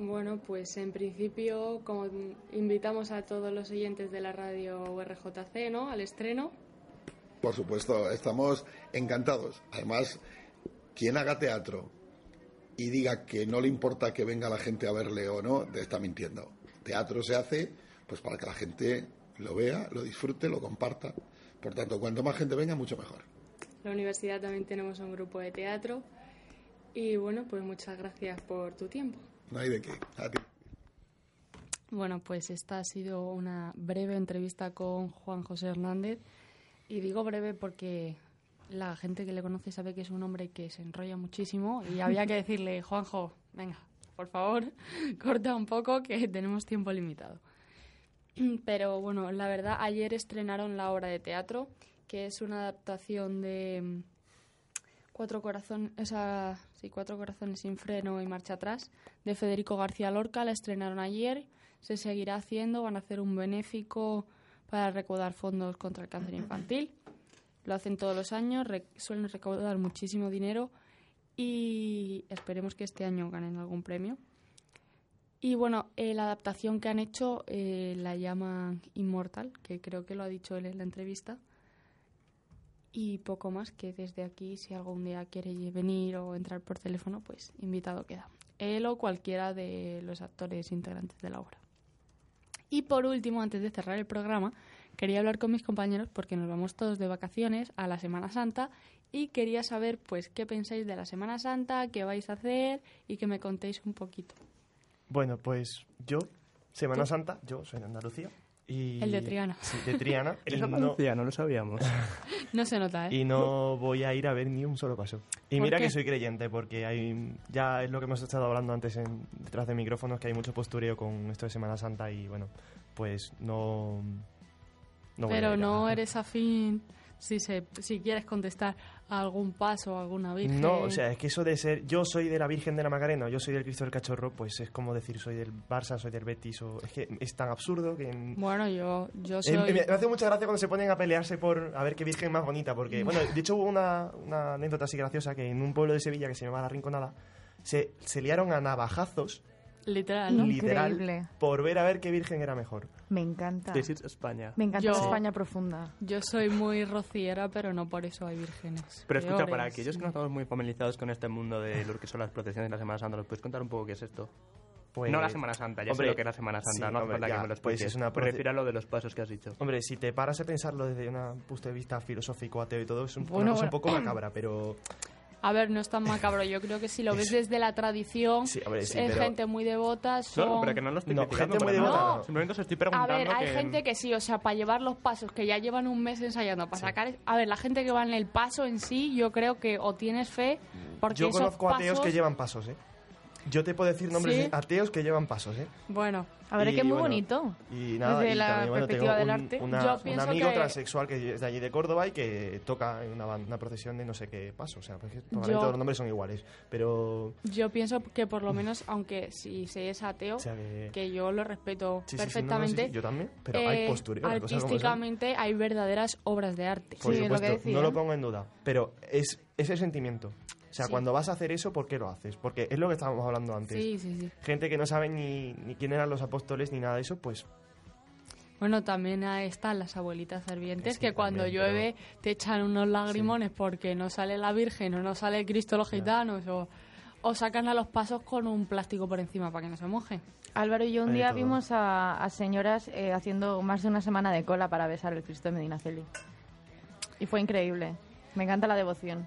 Bueno, pues en principio, como invitamos a todos los oyentes de la radio URJC, ¿no? Al estreno. Por supuesto, estamos encantados. Además, quien haga teatro y diga que no le importa que venga la gente a verle o no, te está mintiendo. Teatro se hace pues para que la gente lo vea, lo disfrute, lo comparta. Por tanto, cuanto más gente venga, mucho mejor. La universidad también tenemos un grupo de teatro. Y bueno, pues muchas gracias por tu tiempo. No hay de qué. A ti. Bueno, pues esta ha sido una breve entrevista con Juan José Hernández. Y digo breve porque la gente que le conoce sabe que es un hombre que se enrolla muchísimo y había que decirle, *laughs* Juanjo, venga, por favor, *laughs* corta un poco que tenemos tiempo limitado. Pero bueno, la verdad, ayer estrenaron la obra de teatro, que es una adaptación de mm, Cuatro corazones, esa, Cuatro corazones sin freno y marcha atrás, de Federico García Lorca. La estrenaron ayer, se seguirá haciendo, van a hacer un benéfico para recaudar fondos contra el cáncer infantil. Lo hacen todos los años, re- suelen recaudar muchísimo dinero y esperemos que este año ganen algún premio. Y bueno, eh, la adaptación que han hecho eh, la llaman Inmortal, que creo que lo ha dicho él en la entrevista. Y poco más que desde aquí, si algún día quiere venir o entrar por teléfono, pues invitado queda. Él o cualquiera de los actores integrantes de la obra. Y por último, antes de cerrar el programa, quería hablar con mis compañeros porque nos vamos todos de vacaciones a la Semana Santa y quería saber pues qué pensáis de la Semana Santa, qué vais a hacer y que me contéis un poquito. Bueno, pues yo, Semana Santa, yo soy de Andalucía. Y, El de Triana. Sí, de Triana. *laughs* no- lo sabíamos. No se nota, ¿eh? y no voy a ir a ver ni un solo paso. Y ¿Por mira qué? que soy creyente, porque hay ya es lo que hemos estado hablando antes en, detrás de micrófonos, que hay mucho postureo con esto de Semana Santa y bueno, pues no... no voy a Pero ir a- no eres afín si, se, si quieres contestar a algún paso o alguna virgen. No, o sea, es que eso de ser yo soy de la Virgen de la Macarena, yo soy del Cristo del Cachorro, pues es como decir soy del Barça, soy del Betis, o es que es tan absurdo que... en- Bueno, yo, yo Eh, soy... me me hace mucha gracia cuando se ponen a pelearse por a ver qué virgen más bonita, porque, bueno, de hecho hubo una, una anécdota así graciosa que en un pueblo de Sevilla que se llamaba La Rinconada, se, se liaron a navajazos, Literal, ¿no? literal, Increíble. por ver a ver qué virgen era mejor. Me encanta. This is España. Me encanta Yo- España profunda. Yo soy muy rociera, pero no por eso hay vírgenes. Pero escucha, peores. para aquellos que no estamos muy familiarizados con este mundo de lo que son las procesiones de la Semana Santa, ¿nos puedes contar un poco qué es esto? Pues, no la Semana Santa, ya hombre, sé lo que es la Semana Santa, sí, no hace hombre, falta ya, que me lo pues expliques. es una Me proce- refiero a lo de los pasos que has dicho. Hombre, si te paras a pensarlo desde un punto de vista filosófico, ateo y todo, es un, Bueno, una cosa un bueno. poco macabra, pero A ver, no es tan macabro. Yo creo que si lo *laughs* ves desde la tradición, Sí, hombre, sí, es pero- gente muy devota, son... No, pero que no lo estoy No, gente muy devota, no. Simplemente os estoy A preguntando ver, hay que... gente que sí, o sea, para llevar los pasos que ya llevan un mes ensayando para sacar... A ver, la gente que va en el paso en sí, yo creo que o tienes fe, porque yo esos conozco ateos pasos- que llevan pasos, ¿eh? Yo te puedo decir nombres ¿Sí? de ateos que llevan pasos, ¿eh? Bueno, A ver, es que es muy bueno, bonito. Y nada, Desde y la también, bueno, perspectiva tengo del un, arte. una- Yo un amigo que- transexual que es de allí de Córdoba y que toca en una, una procesión de no sé qué paso. O sea, porque probablemente Yo- todos los nombres son iguales. Pero, yo pienso que por lo menos, aunque si se es ateo, o sea, que... que yo lo respeto sí, sí, sí, no, no, perfectamente, yo también, pero eh, hay postureo. artísticamente hay verdaderas obras de arte. Por es lo que supuesto, no lo pongo en duda. Pero es ese sentimiento. O sea, Sí. cuando vas a hacer eso, ¿por qué lo haces? Porque es lo que estábamos hablando antes. Sí, sí, sí. Gente que no sabe ni, ni quién eran los apóstoles ni nada de eso, pues Bueno, también ahí están las abuelitas servientes Sí, que cuando también, llueve te echan unos lagrimones porque no sale la Virgen o no sale Cristo los gitanos o, o sacan a los pasos con un plástico por encima para que no se mojen. Álvaro y yo un Hay día vimos a, a señoras eh, haciendo más de una semana de cola para besar el Cristo de Medinaceli. Y fue increíble. Me encanta la devoción.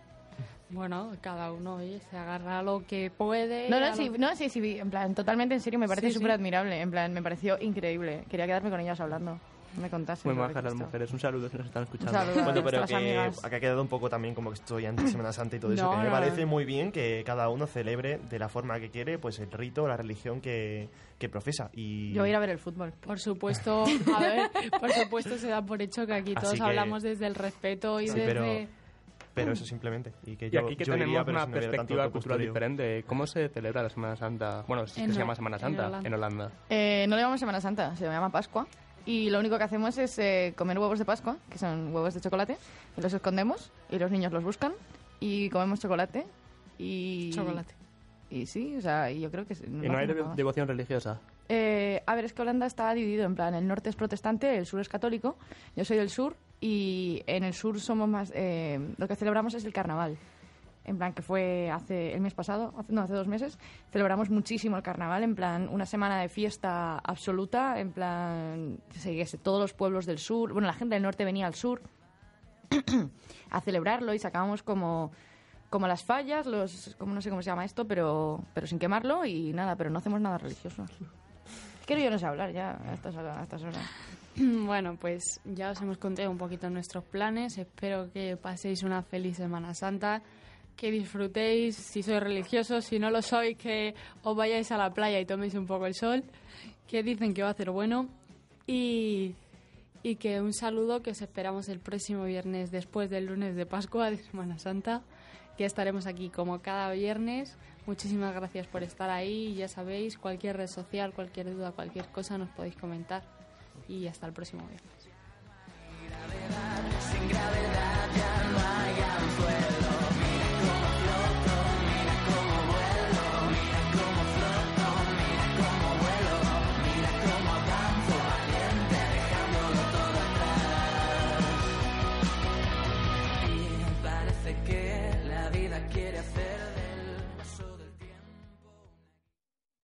Bueno, cada uno oye, se agarra a lo que puede. No, a no, sí, que- no, sí, sí, en plan, totalmente en serio, me parece Sí, sí. súper admirable, en plan, me pareció increíble. Quería quedarme con ellas hablando, me contasen. Muy majas las mujeres. Un saludo si nos están escuchando. saludo. Bueno, pero que amigas. acá ha quedado un poco también como que estoy anti Semana Santa y todo eso, No, que me no, parece no. muy bien que cada uno celebre de la forma que quiere pues el rito, la religión que, que profesa. Y Yo voy a ir a ver el fútbol. Por supuesto, a ver, por supuesto se da por hecho que aquí Así todos que- hablamos desde el respeto y Sí, desde... pero- Pero eso simplemente. Y que Y yo, aquí que yo tenemos iría, una si no perspectiva cultural diferente. ¿Cómo se celebra la Semana Santa? Bueno, En que se llama Semana en Santa Holanda. en Holanda. Eh, no le llamamos Semana Santa, se llama Pascua. Y lo único que hacemos es eh, comer huevos de Pascua, que son huevos de chocolate, y los escondemos y los niños los buscan y comemos chocolate. Y... Chocolate. Y sí, o sea, y yo creo que... ¿Y no hay devo- devoción religiosa? Eh, a ver, es que Holanda está dividido en plan, el norte es protestante, el sur es católico, yo soy del sur y en el sur somos más, eh, lo que celebramos es el carnaval. En plan, que fue hace el mes pasado, hace, no, hace dos meses, celebramos muchísimo el carnaval, en plan, una semana de fiesta absoluta, en plan, se- que se- todos los pueblos del sur, bueno, la gente del norte venía al sur *clears throat* a celebrarlo y sacábamos como como las fallas, los como no sé cómo se llama esto, pero pero sin quemarlo y nada, pero no hacemos nada religioso. Que yo no sé hablar ya a estas, a estas horas. *clears throat* Bueno, pues ya os hemos contado un poquito nuestros planes. Espero que paséis una feliz Semana Santa, que disfrutéis, si sois religiosos, si no lo sois, que os vayáis a la playa y toméis un poco el sol, que dicen que va a hacer bueno. Y, y que un saludo, que os esperamos el próximo viernes después del lunes de Pascua de Semana Santa, que estaremos aquí como cada viernes. Muchísimas gracias por estar ahí. Ya sabéis, cualquier red social, cualquier duda, cualquier cosa nos podéis comentar. Y hasta el próximo viernes.